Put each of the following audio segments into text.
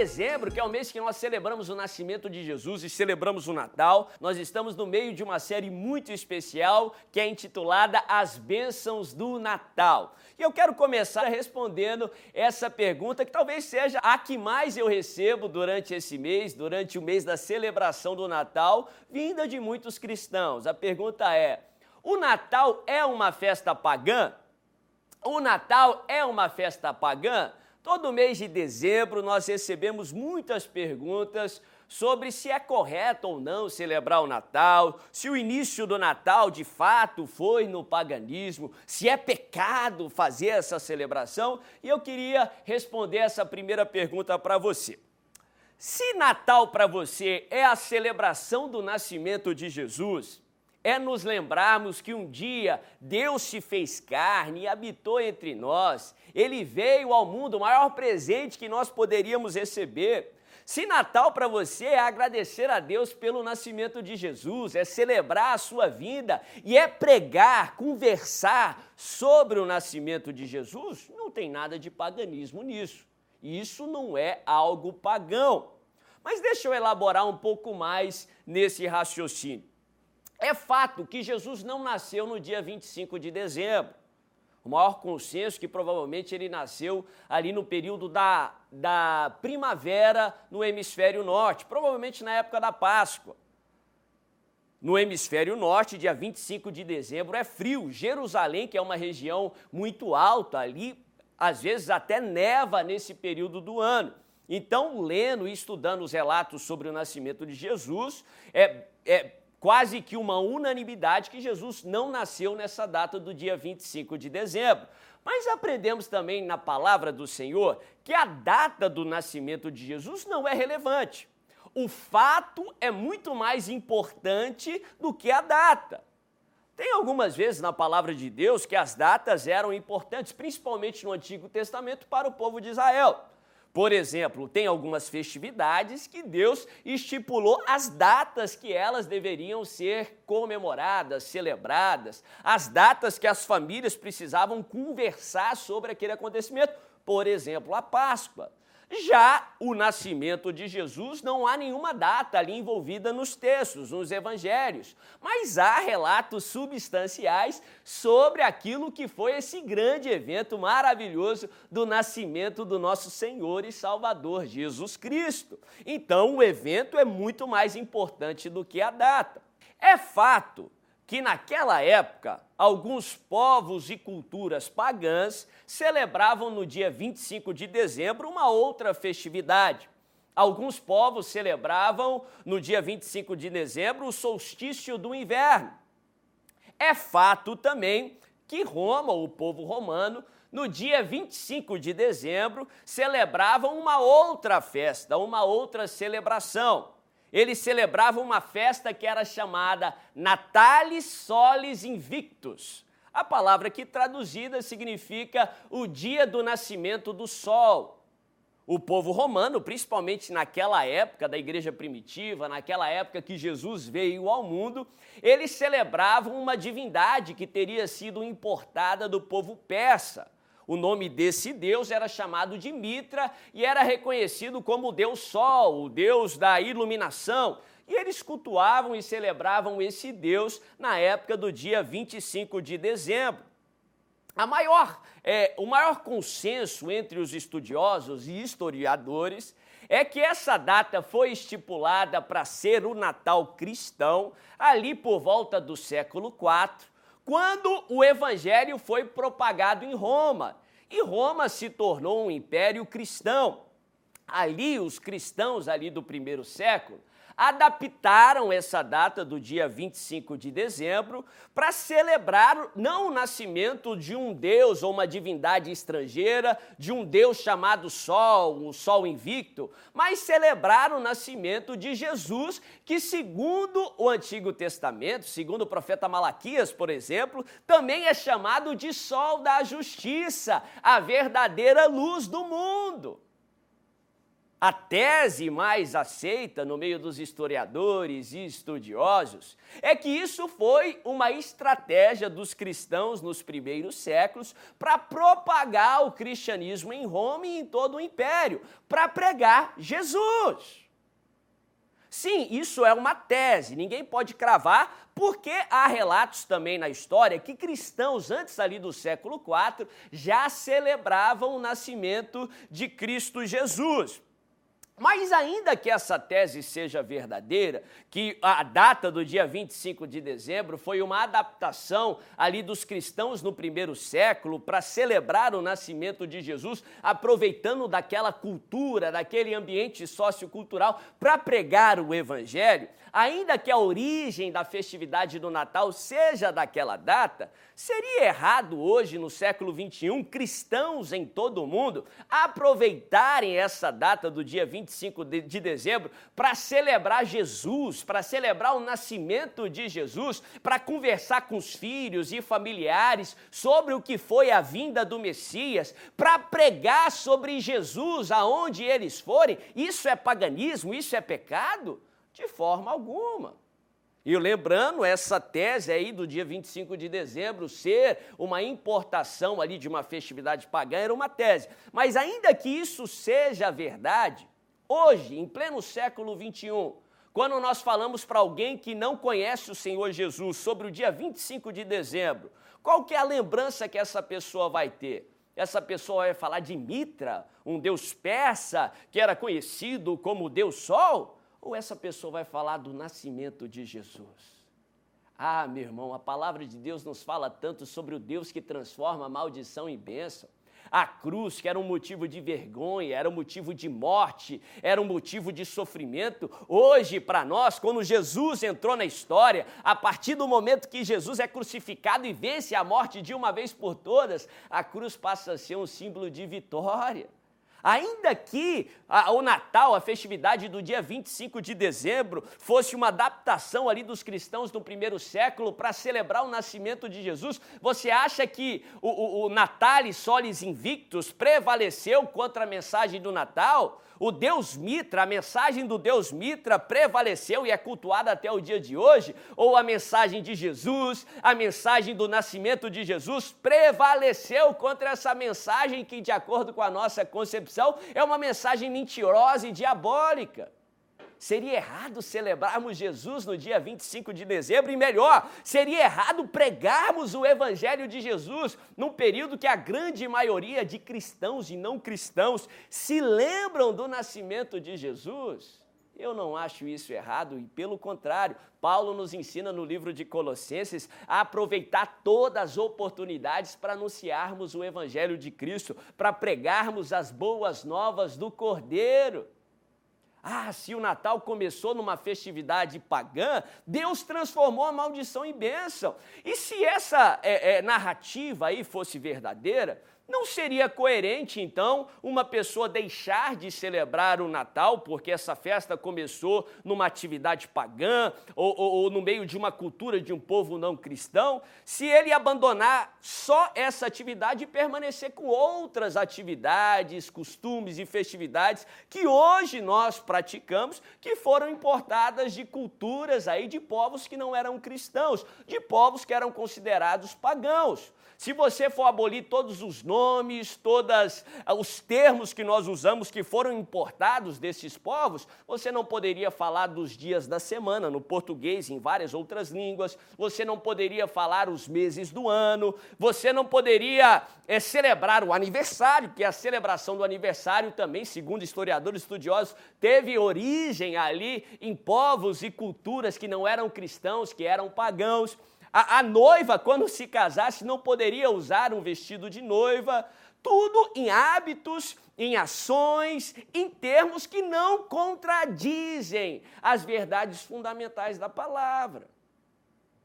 dezembro, que é o mês que nós celebramos o nascimento de Jesus e celebramos o Natal, nós estamos no meio de uma série muito especial que é intitulada As Bênçãos do Natal. E eu quero começar respondendo essa pergunta que talvez seja a que mais eu recebo durante esse mês, durante o mês da celebração do Natal, vinda de muitos cristãos. A pergunta é: o Natal é uma festa pagã? O Natal é uma festa pagã? Todo mês de dezembro nós recebemos muitas perguntas sobre se é correto ou não celebrar o Natal, se o início do Natal de fato foi no paganismo, se é pecado fazer essa celebração. E eu queria responder essa primeira pergunta para você. Se Natal para você é a celebração do nascimento de Jesus, é nos lembrarmos que um dia Deus se fez carne e habitou entre nós. Ele veio ao mundo, o maior presente que nós poderíamos receber. Se Natal para você é agradecer a Deus pelo nascimento de Jesus, é celebrar a sua vida e é pregar, conversar sobre o nascimento de Jesus, não tem nada de paganismo nisso. Isso não é algo pagão. Mas deixa eu elaborar um pouco mais nesse raciocínio. É fato que Jesus não nasceu no dia 25 de dezembro. O maior consenso que provavelmente ele nasceu ali no período da, da primavera no hemisfério norte, provavelmente na época da Páscoa. No hemisfério norte, dia 25 de dezembro, é frio. Jerusalém, que é uma região muito alta ali, às vezes até neva nesse período do ano. Então, lendo e estudando os relatos sobre o nascimento de Jesus, é, é quase que uma unanimidade que Jesus não nasceu nessa data do dia 25 de dezembro. Mas aprendemos também na palavra do Senhor que a data do nascimento de Jesus não é relevante. O fato é muito mais importante do que a data. Tem algumas vezes na palavra de Deus que as datas eram importantes, principalmente no Antigo Testamento, para o povo de Israel. Por exemplo, tem algumas festividades que Deus estipulou as datas que elas deveriam ser comemoradas, celebradas, as datas que as famílias precisavam conversar sobre aquele acontecimento. Por exemplo, a Páscoa. Já o nascimento de Jesus, não há nenhuma data ali envolvida nos textos, nos evangelhos, mas há relatos substanciais sobre aquilo que foi esse grande evento maravilhoso do nascimento do nosso Senhor e Salvador Jesus Cristo. Então, o evento é muito mais importante do que a data. É fato que naquela época alguns povos e culturas pagãs celebravam no dia 25 de dezembro uma outra festividade. Alguns povos celebravam no dia 25 de dezembro o solstício do inverno. É fato também que Roma, o povo romano, no dia 25 de dezembro, celebravam uma outra festa, uma outra celebração eles celebravam uma festa que era chamada Natalis Solis Invictus. A palavra que traduzida significa o dia do nascimento do sol. O povo romano, principalmente naquela época da igreja primitiva, naquela época que Jesus veio ao mundo, eles celebravam uma divindade que teria sido importada do povo persa. O nome desse deus era chamado de Mitra e era reconhecido como o deus Sol, o deus da iluminação. E eles cultuavam e celebravam esse deus na época do dia 25 de dezembro. Maior, é, o maior consenso entre os estudiosos e historiadores é que essa data foi estipulada para ser o Natal cristão ali por volta do século IV, quando o evangelho foi propagado em Roma e Roma se tornou um império cristão. Ali, os cristãos ali do primeiro século adaptaram essa data do dia 25 de dezembro para celebrar não o nascimento de um deus ou uma divindade estrangeira, de um deus chamado Sol, o Sol invicto, mas celebrar o nascimento de Jesus, que segundo o Antigo Testamento, segundo o profeta Malaquias, por exemplo, também é chamado de Sol da Justiça, a verdadeira luz do mundo. A tese mais aceita no meio dos historiadores e estudiosos é que isso foi uma estratégia dos cristãos nos primeiros séculos para propagar o cristianismo em Roma e em todo o império, para pregar Jesus. Sim, isso é uma tese, ninguém pode cravar, porque há relatos também na história que cristãos antes ali do século IV já celebravam o nascimento de Cristo Jesus. Mas ainda que essa tese seja verdadeira, que a data do dia 25 de dezembro foi uma adaptação ali dos cristãos no primeiro século para celebrar o nascimento de Jesus, aproveitando daquela cultura, daquele ambiente sociocultural para pregar o evangelho, ainda que a origem da festividade do Natal seja daquela data, seria errado hoje, no século 21, cristãos em todo o mundo aproveitarem essa data do dia 25 de, de dezembro para celebrar Jesus, para celebrar o nascimento de Jesus, para conversar com os filhos e familiares sobre o que foi a vinda do Messias, para pregar sobre Jesus aonde eles forem. Isso é paganismo? Isso é pecado? De forma alguma. E lembrando essa tese aí do dia 25 de dezembro ser uma importação ali de uma festividade pagã era uma tese. Mas ainda que isso seja verdade, hoje, em pleno século 21, quando nós falamos para alguém que não conhece o Senhor Jesus sobre o dia 25 de dezembro, qual que é a lembrança que essa pessoa vai ter? Essa pessoa vai falar de Mitra, um deus persa que era conhecido como Deus Sol? Ou essa pessoa vai falar do nascimento de Jesus? Ah, meu irmão, a palavra de Deus nos fala tanto sobre o Deus que transforma maldição em bênção. A cruz, que era um motivo de vergonha, era um motivo de morte, era um motivo de sofrimento. Hoje, para nós, quando Jesus entrou na história, a partir do momento que Jesus é crucificado e vence a morte de uma vez por todas, a cruz passa a ser um símbolo de vitória. Ainda que a, o Natal, a festividade do dia 25 de dezembro, fosse uma adaptação ali dos cristãos do primeiro século para celebrar o nascimento de Jesus, você acha que o, o, o Natalis Solis Invictus prevaleceu contra a mensagem do Natal? O Deus Mitra, a mensagem do Deus Mitra prevaleceu e é cultuada até o dia de hoje? Ou a mensagem de Jesus, a mensagem do nascimento de Jesus prevaleceu contra essa mensagem que, de acordo com a nossa concepção, é uma mensagem mentirosa e diabólica? Seria errado celebrarmos Jesus no dia 25 de dezembro, e melhor, seria errado pregarmos o Evangelho de Jesus num período que a grande maioria de cristãos e não cristãos se lembram do nascimento de Jesus. Eu não acho isso errado e, pelo contrário, Paulo nos ensina no livro de Colossenses a aproveitar todas as oportunidades para anunciarmos o Evangelho de Cristo, para pregarmos as boas novas do Cordeiro. Ah, se o Natal começou numa festividade pagã, Deus transformou a maldição em bênção. E se essa é, é, narrativa aí fosse verdadeira, não seria coerente, então, uma pessoa deixar de celebrar o Natal, porque essa festa começou numa atividade pagã ou, ou, ou, no meio de uma cultura de um povo não cristão, se ele abandonar só essa atividade e permanecer com outras atividades, costumes e festividades que hoje nós praticamos, que foram importadas de culturas aí de povos que não eram cristãos, de povos que eram considerados pagãos. Se você for abolir todos os nomes, todos ah, os termos que nós usamos que foram importados desses povos, você não poderia falar dos dias da semana no português em várias outras línguas, você não poderia falar os meses do ano, você não poderia é, celebrar o aniversário, que a celebração do aniversário também, segundo historiadores estudiosos, teve origem ali em povos e culturas que não eram cristãos, que eram pagãos. A, a noiva, quando se casasse, não poderia usar um vestido de noiva, tudo em hábitos, em ações, em termos que não contradizem as verdades fundamentais da palavra.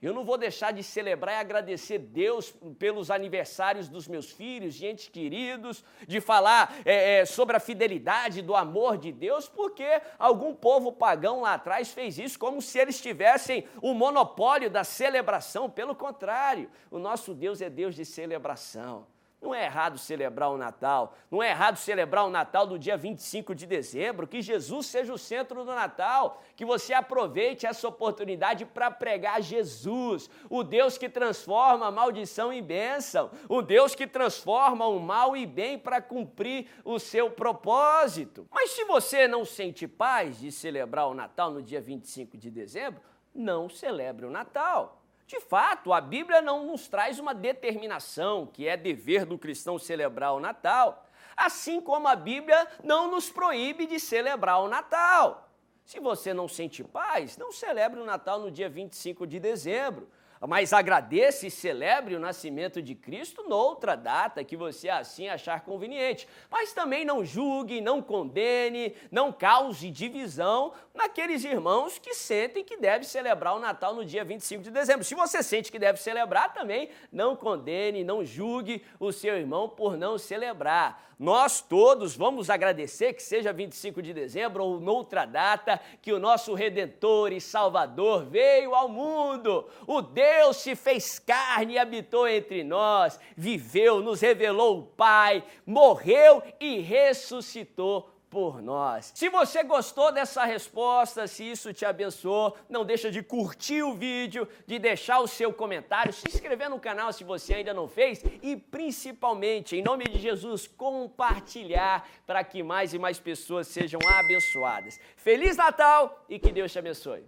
Eu não vou deixar de celebrar e agradecer Deus pelos aniversários dos meus filhos, gente queridos, de falar é, é, sobre a fidelidade do amor de Deus, porque algum povo pagão lá atrás fez isso como se eles tivessem o monopólio da celebração. Pelo contrário, o nosso Deus é Deus de celebração. Não é errado celebrar o Natal. Não é errado celebrar o Natal do dia 25 de dezembro. Que Jesus seja o centro do Natal. Que você aproveite essa oportunidade para pregar Jesus, o Deus que transforma maldição em bênção, o Deus que transforma o mal em bem para cumprir o seu propósito. Mas se você não sente paz de celebrar o Natal no dia 25 de dezembro, não celebre o Natal. De fato, a Bíblia não nos traz uma determinação que é dever do cristão celebrar o Natal, assim como a Bíblia não nos proíbe de celebrar o Natal. Se você não sente paz, não celebre o Natal no dia 25 de dezembro mas agradeça e celebre o nascimento de Cristo noutra data que você assim achar conveniente. Mas também não julgue, não condene, não cause divisão naqueles irmãos que sentem que deve celebrar o Natal no dia 25 de dezembro. Se você sente que deve celebrar, também não condene, não julgue o seu irmão por não celebrar. Nós todos vamos agradecer que seja 25 de dezembro ou noutra data que o nosso Redentor e Salvador veio ao mundo. O Deus se fez carne e habitou entre nós, viveu, nos revelou o Pai, morreu e ressuscitou por nós. Se você gostou dessa resposta, se isso te abençoou, não deixa de curtir o vídeo, de deixar o seu comentário, se inscrever no canal se você ainda não fez e principalmente, em nome de Jesus, compartilhar para que mais e mais pessoas sejam abençoadas. Feliz Natal e que Deus te abençoe.